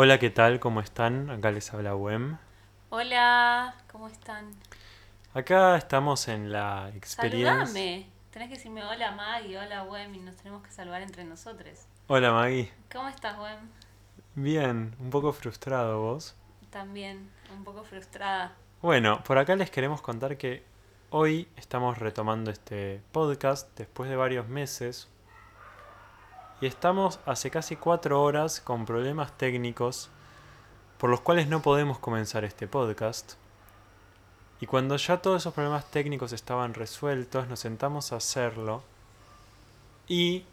Hola, ¿qué tal? ¿Cómo están? Acá les habla Wem. Hola, ¿cómo están? Acá estamos en la experiencia. Saludame. Tenés que decirme hola Maggie, hola Wem y nos tenemos que saludar entre nosotros. Hola, Maggie. ¿Cómo estás, Wem? Bien, un poco frustrado vos. También, un poco frustrada. Bueno, por acá les queremos contar que hoy estamos retomando este podcast después de varios meses. Y estamos hace casi cuatro horas con problemas técnicos por los cuales no podemos comenzar este podcast. Y cuando ya todos esos problemas técnicos estaban resueltos, nos sentamos a hacerlo. Y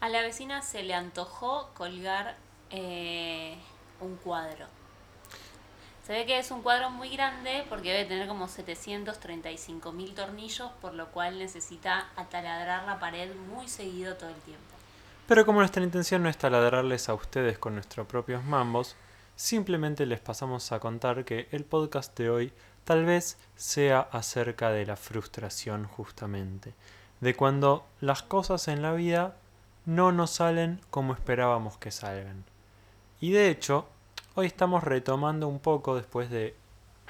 A la vecina se le antojó colgar eh, un cuadro. Se ve que es un cuadro muy grande porque debe tener como 735 mil tornillos, por lo cual necesita ataladrar la pared muy seguido todo el tiempo. Pero como nuestra intención no es taladrarles a ustedes con nuestros propios mambos, simplemente les pasamos a contar que el podcast de hoy tal vez sea acerca de la frustración justamente, de cuando las cosas en la vida no nos salen como esperábamos que salgan. Y de hecho, hoy estamos retomando un poco después de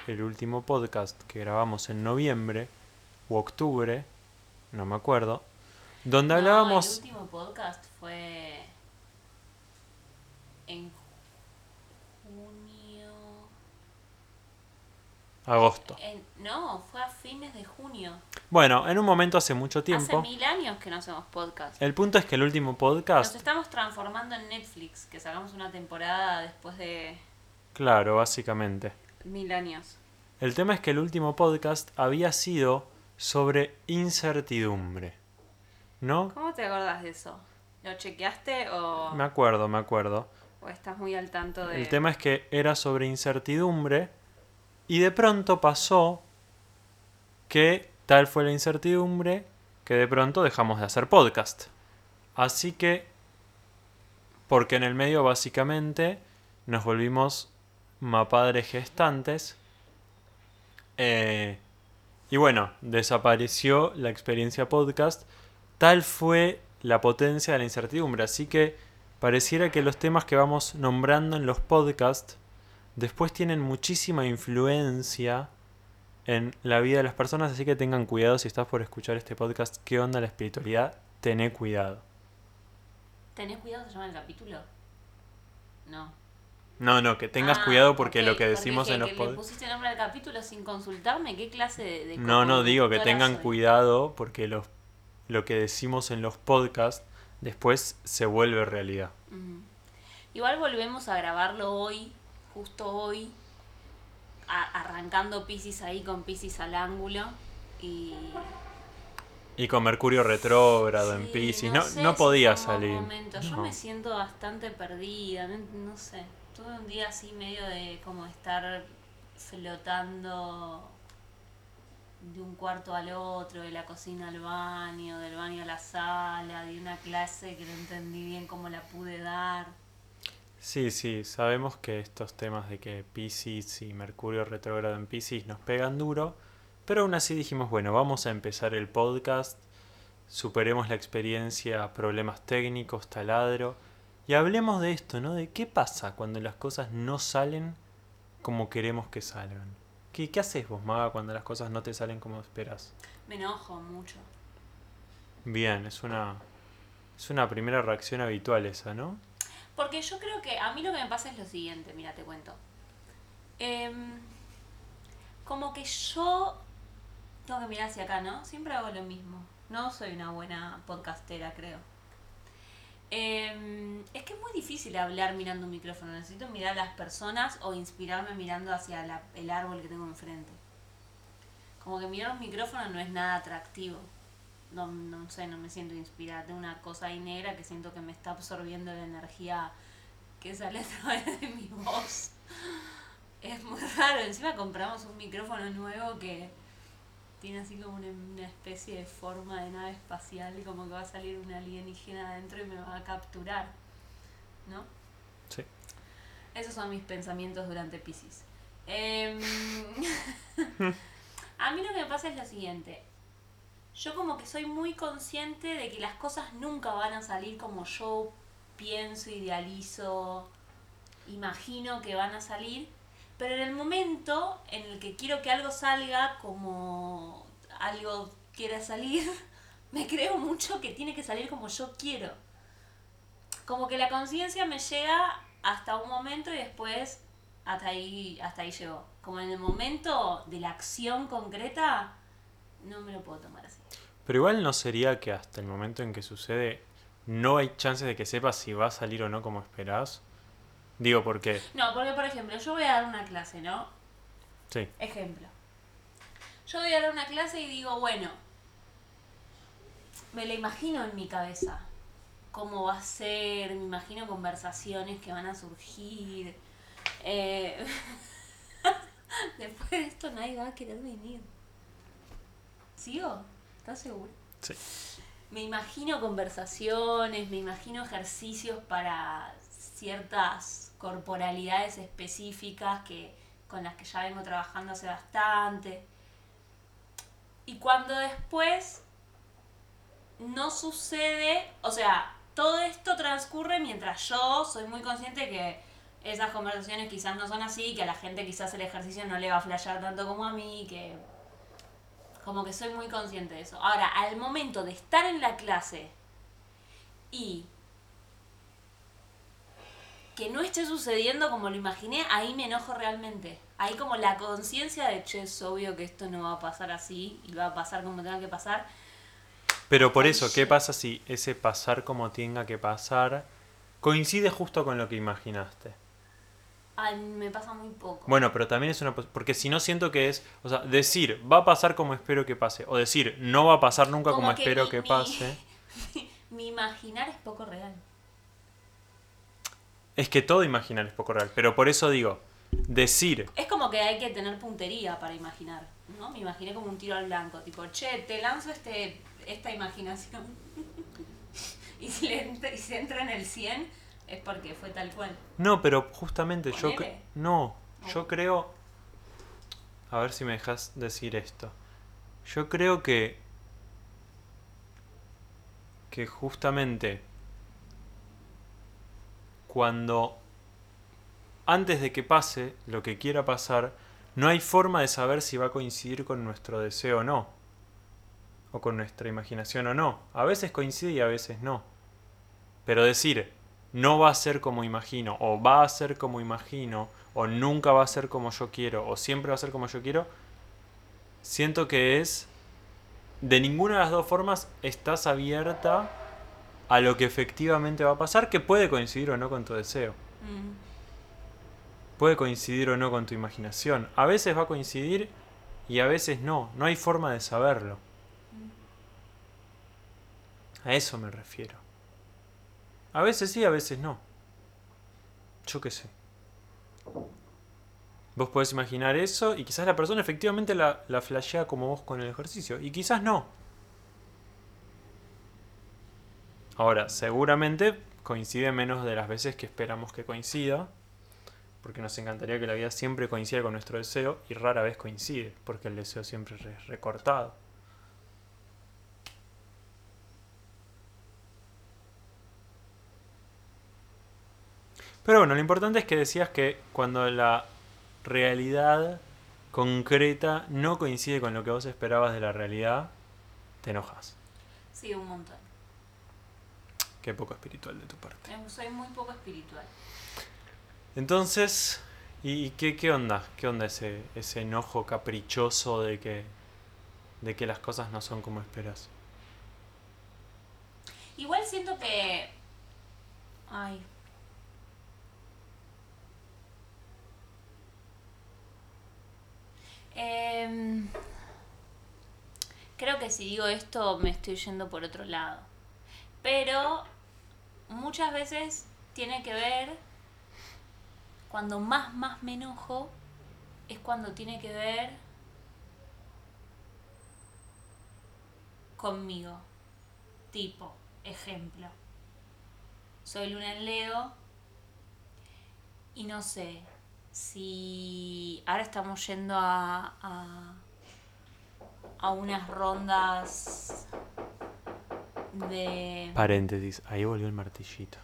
el último podcast que grabamos en noviembre o octubre, no me acuerdo, donde No, hablábamos... el último podcast fue en junio. Agosto. en- no, fue a fines de junio. Bueno, en un momento hace mucho Hace tiempo. mil años que no hacemos podcast. El punto es que el último Nos podcast, estamos transformando en Netflix, que sacamos una temporada después de claro, básicamente. mil años. El tema es que el último podcast había sido sobre incertidumbre. ¿No? ¿Cómo te acordás de eso? ¿Lo chequeaste o, Me acuerdo, me acuerdo. o estás muy al tanto de...? El tema es que era sobre incertidumbre y de pronto pasó que tal fue la incertidumbre que de pronto dejamos de hacer podcast. Así que, porque en el medio básicamente nos volvimos mapadres gestantes eh, y bueno, desapareció la experiencia podcast. Tal fue la potencia de la incertidumbre. Así que pareciera que los temas que vamos nombrando en los podcasts después tienen muchísima influencia en la vida de las personas. Así que tengan cuidado si estás por escuchar este podcast. ¿Qué onda la espiritualidad? Tené cuidado. ¿Tenés cuidado se llama el capítulo? No. No, no, que tengas Ah, cuidado porque lo que decimos en los podcasts... pusiste nombre al capítulo sin consultarme? ¿Qué clase de, de No, no, digo que tengan soy? cuidado porque los, lo que decimos en los podcasts después se vuelve realidad. Igual volvemos a grabarlo hoy, justo hoy, a- arrancando Pisces ahí con Pisces al ángulo. Y. Y con Mercurio retrógrado en Pisces, no, sé no podía salir. momento. Yo No. me siento bastante perdida, no, no sé. Tuve un día así medio de como estar flotando de un cuarto al otro, de la cocina al baño, del baño a la sala, de una clase que no entendí bien cómo la pude dar. Sí, sí, sabemos que estos temas de que Pisces y Mercurio retrógrado en Pisces nos pegan duro, pero aún así dijimos, bueno, vamos a empezar el podcast, superemos la experiencia, problemas técnicos, taladro, y hablemos de esto, ¿no? De qué pasa cuando las cosas no salen como queremos que salgan. ¿Qué, qué haces vos, Maga, cuando las cosas no te salen como esperas? Me enojo mucho. Bien, es una, es una primera reacción habitual esa, ¿no? Porque yo creo que a mí lo que me pasa es lo siguiente, mira, te cuento. Em, como que yo tengo que mirar hacia acá, ¿no? Siempre hago lo mismo. No soy una buena podcastera, creo. Em, es que es muy difícil hablar mirando un micrófono. Necesito mirar a las personas o inspirarme mirando hacia la- el árbol que tengo enfrente. Como que mirar un micrófono no es nada atractivo. No, no sé, no me siento inspirada. Tengo una cosa ahí negra que siento que me está absorbiendo la energía que sale a través de mi voz. Es muy raro. Encima compramos un micrófono nuevo que tiene así como una, una especie de forma de nave espacial y como que va a salir una alienígena adentro y me va a capturar. ¿No? Sí. Esos son mis pensamientos durante Pisces. Em, a mí lo que me pasa es lo siguiente. Yo como que soy muy consciente de que las cosas nunca van a salir como yo pienso, idealizo, imagino que van a salir, pero en el momento en el que quiero que algo salga como algo quiera salir, me creo mucho que tiene que salir como yo quiero. Como que la conciencia me llega hasta un momento y después hasta ahí, hasta ahí llegó. Como en el momento de la acción concreta, no me lo puedo tomar así. Pero igual no sería que hasta el momento en que sucede no hay chances de que sepas si va a salir o no como esperás. Digo, porque... No, porque por ejemplo, yo voy a dar una clase, ¿no? Sí. Ejemplo. Yo voy a dar una clase y digo, bueno, me la imagino en mi cabeza. Cómo va a ser, me imagino conversaciones que van a surgir. Eh, después de esto nadie va a querer venir. ¿Sigo? ¿Estás seguro? Sí. Me imagino conversaciones, me imagino ejercicios para ciertas corporalidades específicas que, con las que ya vengo trabajando hace bastante. Y cuando después no sucede, o sea, todo esto transcurre mientras yo soy muy consciente que esas conversaciones quizás no son así, que a la gente quizás el ejercicio no le va a flashear tanto como a mí, que como que soy muy consciente de eso. Ahora, al momento de estar en la clase y que no esté sucediendo como lo imaginé, ahí me enojo realmente. Ahí como la conciencia de, che, es obvio que esto no va a pasar así y va a pasar como tenga que pasar. Pero por Ay, eso, ¿qué pasa si ese pasar como tenga que pasar coincide justo con lo que imaginaste? Ay, me pasa muy poco. Bueno, pero también es una... Porque si no siento que es... O sea, decir va a pasar como espero que pase. O decir no va a pasar nunca como, que espero mi- que pase. mi imaginar es poco real. Es que todo imaginar es poco real. Pero por eso digo, decir Es como que hay que tener puntería para imaginar, ¿no? Me imaginé como un tiro al blanco, tipo, che, te lanzo este, esta imaginación. y, si le entra- y si entra en el 100, es porque fue tal cual. No, pero justamente yo... No, yo creo... A ver si me dejas decir esto. Yo creo que... Que justamente... Cuando... Antes de que pase lo que quiera pasar, no hay forma de saber si va a coincidir con nuestro deseo o no. O con nuestra imaginación o no. A veces coincide y a veces no. Pero decir, no va a ser como imagino, o va a ser como imagino, o nunca va a ser como yo quiero, o siempre va a ser como yo quiero, siento que es, de ninguna de las dos formas, estás abierta a lo que efectivamente va a pasar, que puede coincidir o no con tu deseo, Mm. puede coincidir o no con tu imaginación. A veces va a coincidir y a veces no, no hay forma de saberlo. A eso me refiero. A veces sí, a veces no. Yo qué sé. Vos podés imaginar eso y quizás la persona efectivamente la, la flashea como vos con el ejercicio. Y quizás no. Ahora, seguramente coincide menos de las veces que esperamos que coincida. Porque nos encantaría que la vida siempre coincida con nuestro deseo y rara vez coincide, porque el deseo siempre es recortado. Pero bueno, lo importante es que decías que cuando la realidad concreta no coincide con lo que vos esperabas de la realidad, te enojas. Sí, un montón. Qué poco espiritual de tu parte. Eh, Soy muy poco espiritual. Entonces, ¿y y qué, qué onda? ¿Qué onda ese, ese enojo caprichoso de que, de que las cosas no son como esperas? Igual siento que. Ay. Em, creo que si digo esto me estoy yendo por otro lado. Pero muchas veces tiene que ver. Cuando más, más me enojo, es cuando tiene que ver conmigo. Tipo, ejemplo. Soy luna en Leo y no sé si ahora estamos yendo a, a, a unas rondas de... Paréntesis, ahí volvió el martillito.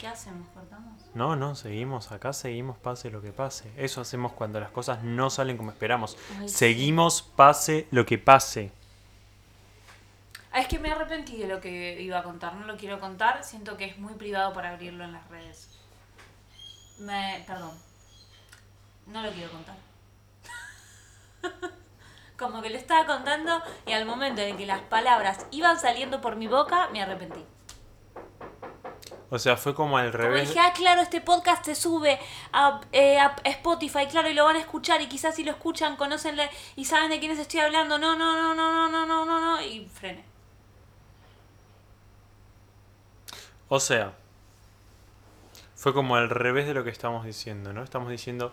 ¿Qué hacemos? ¿Cortamos? No, no, seguimos acá, seguimos pase lo que pase. Eso hacemos cuando las cosas no salen como esperamos. Ay. Seguimos pase lo que pase. Ah, es que me arrepentí de lo que iba a contar. No lo quiero contar. Siento que es muy privado para abrirlo en las redes. Me. Perdón. No lo quiero contar. Como que lo estaba contando y al momento en que las palabras iban saliendo por mi boca, me arrepentí. O sea, fue como al Como revés. dije, ah, claro, este podcast se sube a, eh, a Spotify, claro, y lo van a escuchar, y quizás si lo escuchan, conocen y saben de quiénes estoy hablando. No, no, no, no, no, no, no, no, no, y frené. O sea, fue como al revés de lo que estamos diciendo, ¿no? Estamos diciendo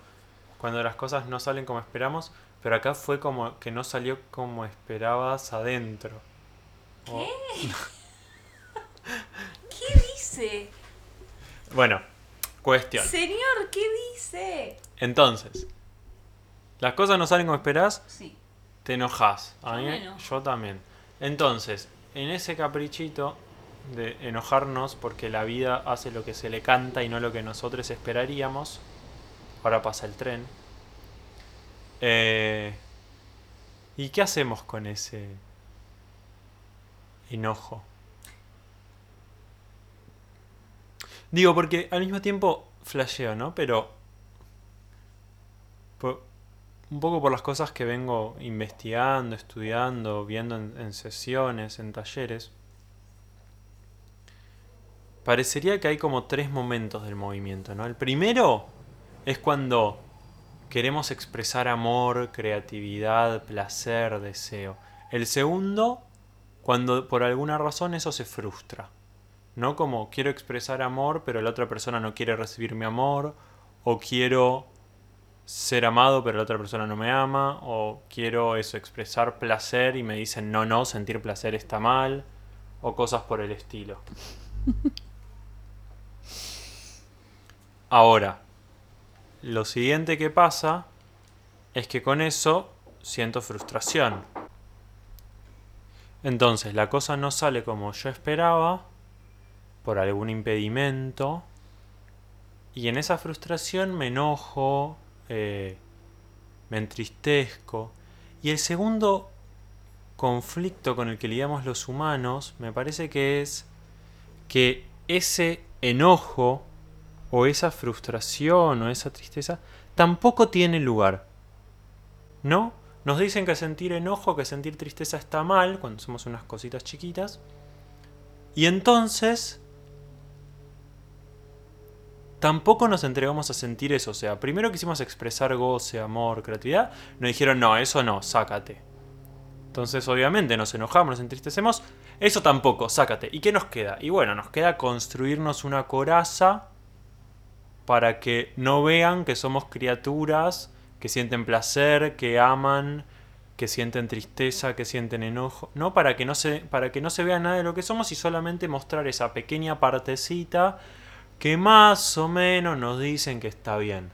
cuando las cosas no salen como esperamos, pero acá fue como que no salió como esperabas adentro. O- ¿Qué dice? Bueno, cuestión. Señor, ¿qué dice? Entonces, las cosas no salen como esperás, Sí. te enojas. A mí, yo también. Entonces, en ese caprichito de enojarnos porque la vida hace lo que se le canta y no lo que nosotros esperaríamos, ahora pasa el tren. Eh, ¿Y qué hacemos con ese enojo? Digo, porque al mismo tiempo flasheo, ¿no? Pero un poco por las cosas que vengo investigando, estudiando, viendo en, en sesiones, en talleres, parecería que hay como tres momentos del movimiento, ¿no? El primero es cuando queremos expresar amor, creatividad, placer, deseo. El segundo, cuando por alguna razón eso se frustra. ¿No? Como quiero expresar amor, pero la otra persona no quiere recibir mi amor, o quiero ser amado, pero la otra persona no me ama, o quiero eso, expresar placer y me dicen no, no, sentir placer está mal, o cosas por el estilo. Ahora, lo siguiente que pasa es que con eso siento frustración. Entonces, la cosa no sale como yo esperaba, por algún impedimento, y en esa frustración me enojo, eh, me entristezco. Y el segundo conflicto con el que lidiamos los humanos me parece que es que ese enojo o esa frustración o esa tristeza tampoco tiene lugar. ¿No? Nos dicen que sentir enojo, que sentir tristeza está mal cuando somos unas cositas chiquitas. Y entonces tampoco nos entregamos a sentir eso. O sea, primero quisimos expresar goce, amor, creatividad. Nos dijeron, no, eso no, sácate. Entonces, obviamente, nos enojamos, nos entristecemos. Eso tampoco, sácate. ¿Y qué nos queda? Y bueno, nos queda construirnos una coraza para que no vean que somos criaturas que sienten placer, que aman, que sienten tristeza, que sienten enojo. No, para que no se, para que no se vea nada de lo que somos y solamente mostrar esa pequeña partecita que más o menos nos dicen que está bien.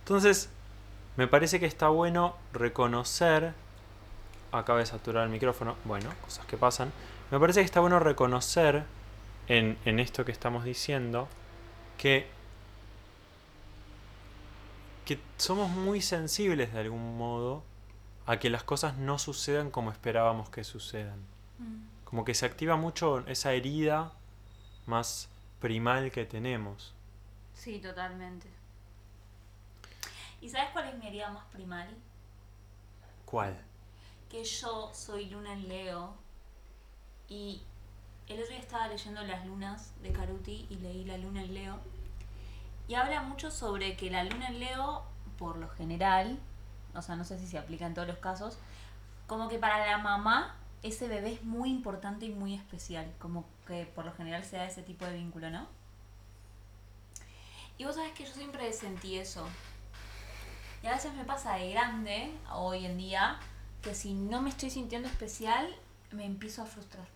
Entonces, me parece que está bueno reconocer. Acaba de saturar el micrófono. Bueno, cosas que pasan. Me parece que está bueno reconocer en, en esto que estamos diciendo que, que somos muy sensibles de algún modo a que las cosas no sucedan como esperábamos que sucedan. Como que se activa mucho esa herida más primal que tenemos. Sí, totalmente. ¿Y sabes cuál es mi herida más primal? ¿Cuál? Que yo soy luna en Leo y el otro día estaba leyendo las lunas de Caruti y leí la luna en Leo y habla mucho sobre que la luna en Leo, por lo general, o sea, no sé si se aplica en todos los casos, como que para la mamá ese bebé es muy importante y muy especial, como que por lo general se da ese tipo de vínculo, ¿no? Y vos sabés que yo siempre sentí eso. Y a veces me pasa de grande, hoy en día, que si no me estoy sintiendo especial, me empiezo a frustrar.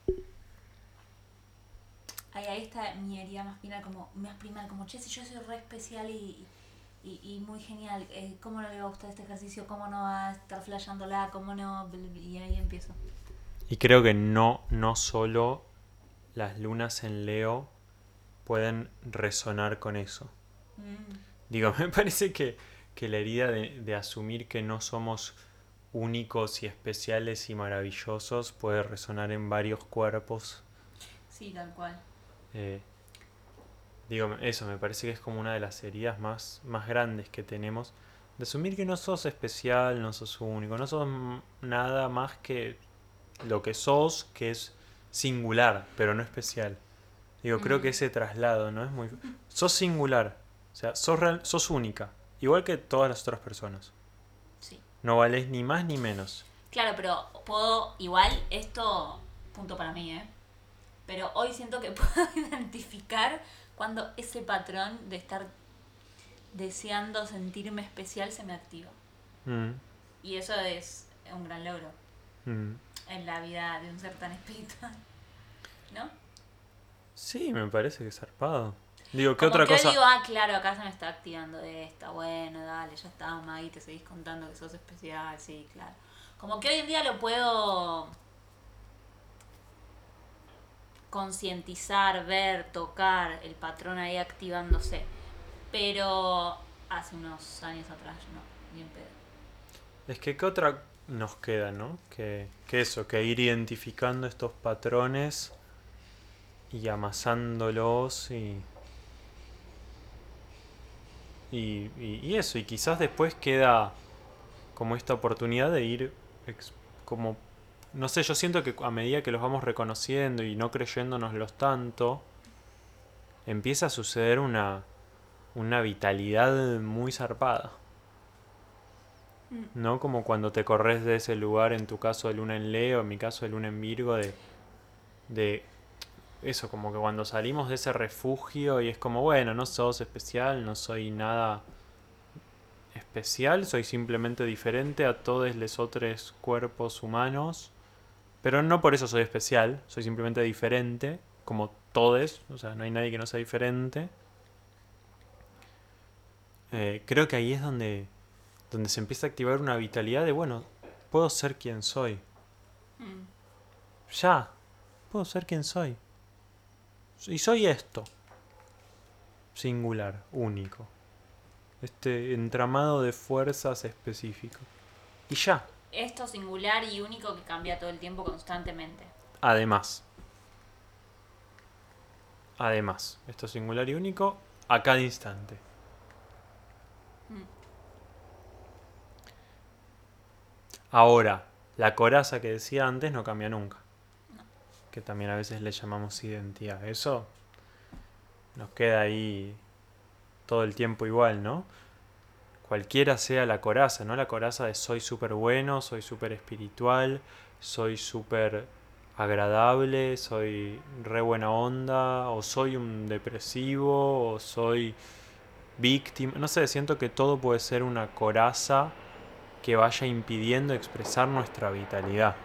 Ahí, ahí está mi herida más primal, como, más primal, como, che, si yo soy re especial y, y, y muy genial, eh, ¿cómo no le va a gustar este ejercicio? ¿Cómo no va a estar flasheándola? ¿Cómo no? Y ahí empiezo. Y creo que no, no solo las lunas en Leo pueden resonar con eso. Mm. Digo, me parece que, que la herida de, de asumir que no somos únicos y especiales y maravillosos puede resonar en varios cuerpos. Sí, tal cual. Eh, digo, eso me parece que es como una de las heridas más, más grandes que tenemos. De asumir que no sos especial, no sos único, no sos nada más que lo que sos, que es singular, pero no especial. Digo, creo que Mm. ese traslado, ¿no? Es muy... Sos singular, o sea, sos, real- sos única, igual que todas las otras personas. Sí. No valés ni más ni menos. Claro, pero puedo, igual, esto, punto para mí, ¿eh? Pero hoy siento que puedo identificar cuando ese patrón de estar deseando sentirme especial se me activa. Mm, Y eso es un gran logro mm. en la vida de un ser tan espiritual. ¿No? Sí, me parece que es zarpado. Digo, ¿qué Como otra que cosa? digo, ah, claro, acá se me está activando esta, bueno, dale, ya está, Maggie, te seguís contando que sos especial, sí, claro. Como que hoy en día lo puedo concientizar, ver, tocar el patrón ahí activándose. Pero hace unos años atrás no, ni en pedo. Es que ¿qué otra nos queda, no? Que, que eso, que ir identificando estos patrones y amasándolos y, y, y, eso, y quizás después queda como esta oportunidad de ir como, no sé, yo siento que a medida que los vamos reconociendo y no creyéndonoslos tanto, empieza a suceder una, una vitalidad muy zarpada. ¿no? Como cuando te corres de ese lugar, en tu caso de luna en Leo, en mi caso de luna en Virgo, de, de eso, como que cuando salimos de ese refugio y es como, bueno, no sos especial, no soy nada especial, soy simplemente diferente a todos los otros cuerpos humanos, pero no por eso soy especial, soy simplemente diferente, como todos, o sea, no hay nadie que no sea diferente. Eh, creo que ahí es donde, donde se empieza a activar una vitalidad de, bueno, puedo ser quien soy. Mm. Ya, puedo ser quien soy. Y soy esto. Singular, único. Este entramado de fuerzas específico. Y ya, Esto singular y único que cambia todo el tiempo constantemente. además. Además, esto singular y único a cada instante. Mm. Ahora, la coraza que decía antes no cambia nunca. No. Que también a veces le llamamos identidad. Eso nos queda ahí todo el tiempo igual, ¿no? Cualquiera sea la coraza, ¿no? La coraza de soy súper bueno, soy súper espiritual, soy súper agradable, soy re buena onda, o soy un depresivo, o soy víctima. No sé, siento que todo puede ser una coraza que vaya impidiendo expresar nuestra vitalidad.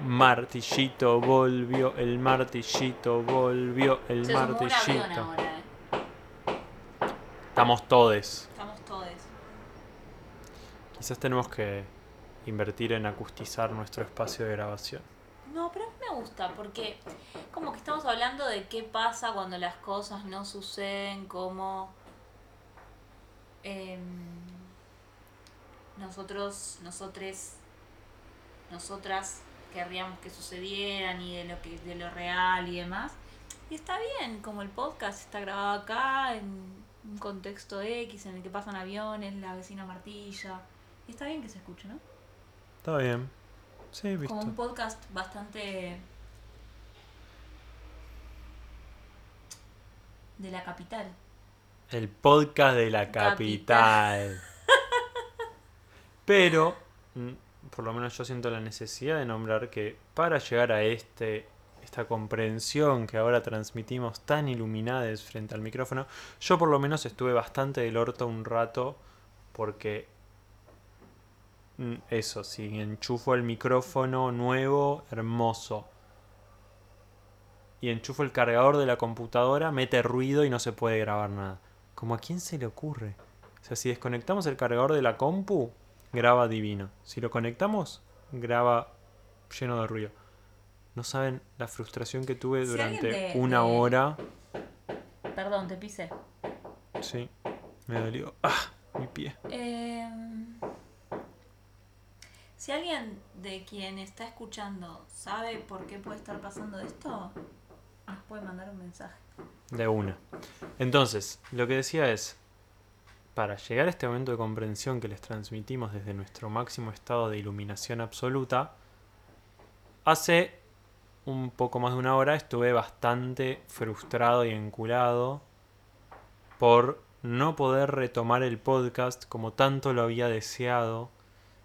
Martillito volvió, el martillito volvió, el Se martillito. Estamos todes. Estamos todos. Quizás tenemos que invertir en acustizar nuestro espacio de grabación. No, pero a mí me gusta porque como que estamos hablando de qué pasa cuando las cosas no suceden como em, nosotros, nosotres, nosotras querríamos que sucedieran y de lo que de lo real y demás. Y está bien, como el podcast está grabado acá en un contexto X en el que pasan aviones, la vecina martilla. Y está bien que se escuche, ¿no? Está bien. Sí, visto. Como un podcast bastante de la capital. El podcast de la Capital. capital. Pero, mm, por lo menos yo siento la necesidad de nombrar que para llegar a este esta comprensión que ahora transmitimos tan iluminadas frente al micrófono, yo por lo menos estuve bastante del orto un rato porque mm, eso, si enchufo el micrófono nuevo, hermoso. Y enchufo el cargador de la computadora, mete ruido y no se puede grabar nada. Como a quién se le ocurre. O sea, si desconectamos el cargador de la compu, graba divino. Si lo conectamos, graba lleno de ruido. No saben la frustración que tuve Si durante una hora. Perdón, te pisé. Sí, me dolió. ¡Ah! Mi pie. Em, si alguien de quien está escuchando sabe por qué puede estar pasando esto, nos puede mandar un mensaje. De una. Entonces, lo que decía es, para llegar a este momento de comprensión que les transmitimos desde nuestro máximo estado de iluminación absoluta, hace un poco más de una hora estuve bastante frustrado y enculado por no poder retomar el podcast como tanto lo había deseado,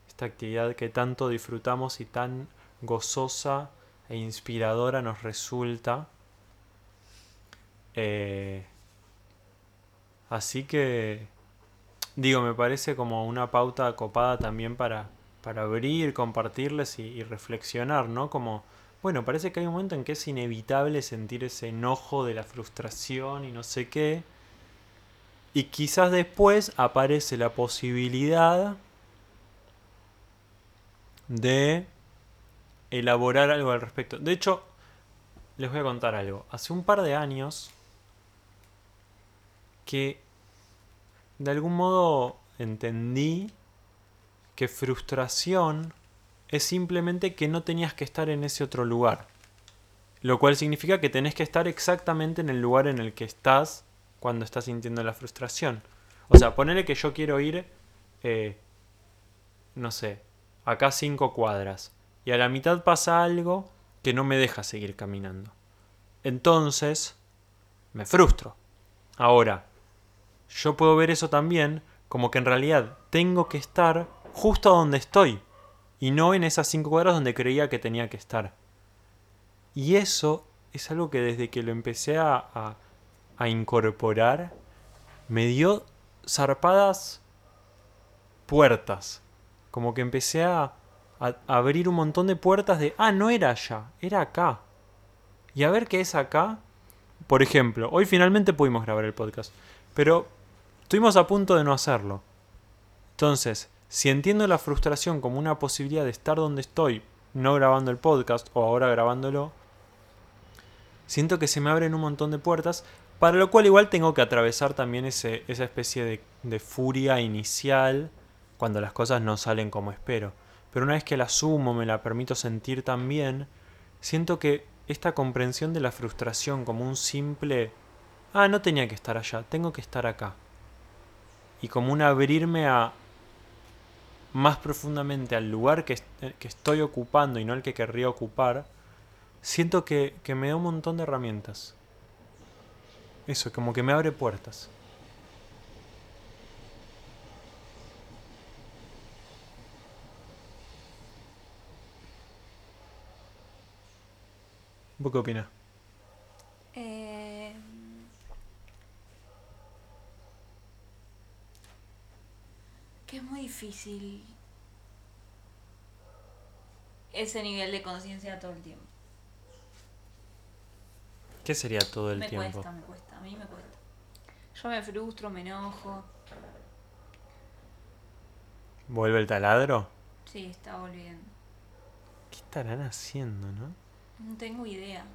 esta actividad que tanto disfrutamos y tan gozosa e inspiradora nos resulta. Eh, así que, digo, me parece como una pauta copada también para, para abrir, compartirles y, y reflexionar, ¿no? Como, bueno, parece que hay un momento en que es inevitable sentir ese enojo de la frustración y no sé qué. Y quizás después aparece la posibilidad de elaborar algo al respecto. De hecho, les voy a contar algo. Hace un par de años que de algún modo entendí que frustración es simplemente que no tenías que estar en ese otro lugar. Lo cual significa que tenés que estar exactamente en el lugar en el que estás cuando estás sintiendo la frustración. O sea, ponele que yo quiero ir, eh, no sé, acá cinco cuadras. Y a la mitad pasa algo que no me deja seguir caminando. Entonces, me frustro. Ahora, yo puedo ver eso también como que en realidad tengo que estar justo donde estoy y no en esas cinco cuadras donde creía que tenía que estar. Y eso es algo que desde que lo empecé a, a- incorporar me dio zarpadas puertas. Como que empecé a, a abrir un montón de puertas de, ah, no era allá, era acá. Y a ver qué es acá. Por ejemplo, hoy finalmente pudimos grabar el podcast, pero estuvimos a punto de no hacerlo. Entonces, si entiendo la frustración como una posibilidad de estar donde estoy, no grabando el podcast o ahora grabándolo, siento que se me abren un montón de puertas, para lo cual igual tengo que atravesar también ese, esa especie de, de furia inicial cuando las cosas no salen como espero. Pero una vez que la asumo, me la permito sentir también, siento que esta comprensión de la frustración como un simple, ah, no tenía que estar allá, tengo que estar acá. Y como un abrirme a más profundamente al lugar que, est- que estoy ocupando y no el que querría ocupar, siento que, que me da un montón de herramientas. Eso, como que me abre puertas. ¿Vos qué opinas? Eh, que es muy difícil ese nivel de conciencia todo el tiempo. ¿Qué sería todo el me tiempo? cuesta, me cuesta, a mí me cuesta. Yo me frustro, me enojo. ¿Vuelve el taladro? Sí, está volviendo. ¿Qué estarán haciendo, no? No tengo idea.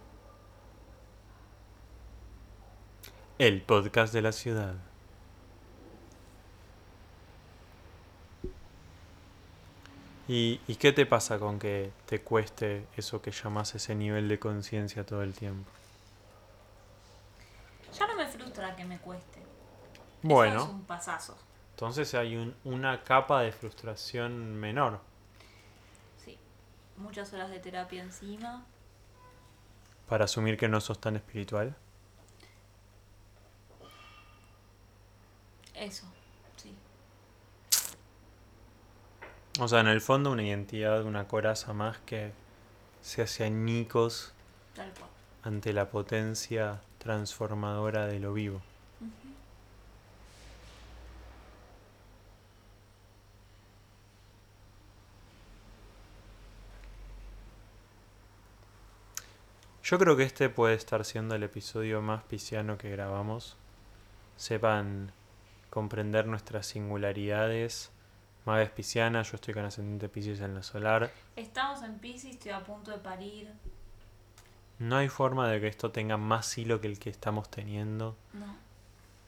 El podcast de la ciudad. ¿Y, ¿Y qué te pasa con que te cueste eso que llamas ese nivel de conciencia todo el tiempo? Ya no me frustra que me cueste. Eso Bueno, es un pasazo. entonces hay un- una capa de frustración menor. Sí. Muchas horas de terapia encima. Para asumir que no sos tan espiritual. Eso, sí. O sea, en el fondo una identidad, una coraza más que se hace añicos Tal cual. ante la potencia transformadora de lo vivo. Yo creo que este puede estar siendo el episodio más pisciano que grabamos. Sepan comprender nuestras singularidades. Maga es pisciana, yo estoy con ascendente Piscis en la solar. Estamos en Pisces, estoy a punto de parir. No hay forma de que esto tenga más hilo que el que estamos teniendo. No.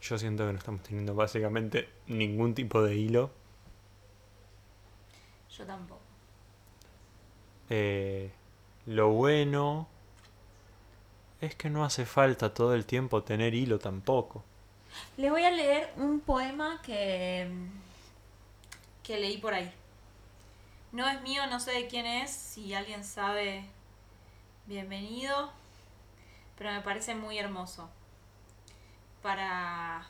Yo siento que no estamos teniendo básicamente ningún tipo de hilo. Yo tampoco. Eh, lo bueno es que no hace falta todo el tiempo tener hilo tampoco. Les voy a leer un poema que, que leí por ahí. No es mío, no sé de quién es. Si alguien sabe, bienvenido. Pero me parece muy hermoso. Para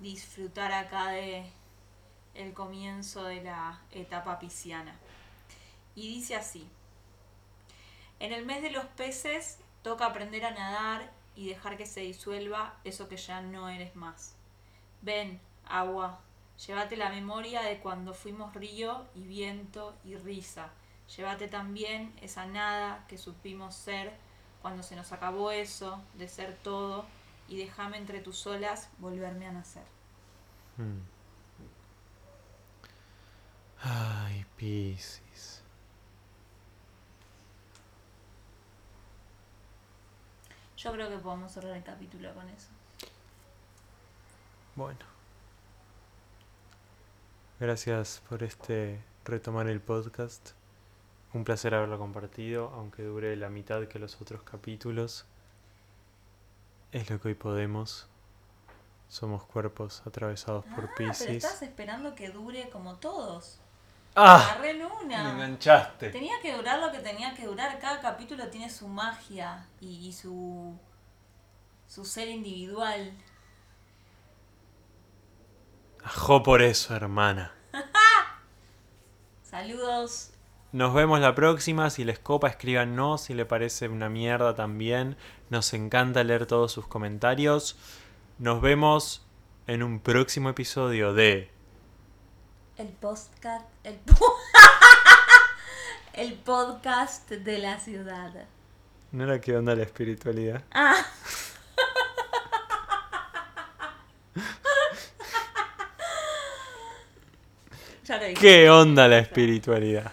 disfrutar acá de el comienzo de la etapa pisciana. Y dice así. En el mes de los peces toca aprender a nadar y dejar que se disuelva eso que ya no eres más. Ven, agua, llévate la memoria de cuando fuimos río y viento y risa. Llévate también esa nada que supimos ser cuando se nos acabó eso de ser todo y déjame entre tus olas volverme a nacer. Hmm. Ay, Piscis. Yo creo que podemos cerrar el capítulo con eso. Bueno. Gracias por este retomar el podcast. Un placer haberlo compartido, aunque dure la mitad que los otros capítulos. Es lo que hoy podemos. Somos cuerpos atravesados por Ah, pero Piscis. estás esperando que dure como todos. ¡Ah! Agarré en Me una. enganchaste. Tenía que durar lo que tenía que durar. Cada capítulo tiene su magia y, y su, su ser individual. Ajó por eso, hermana. Saludos. Nos vemos la próxima. Si les copa, escríbanos. Si le parece una mierda también. Nos encanta leer todos sus comentarios. Nos vemos en un próximo episodio de El podcast. El, po- el podcast de la ciudad. ¿No era qué onda la espiritualidad? Ah. ya lo dije. ¿Qué onda la espiritualidad?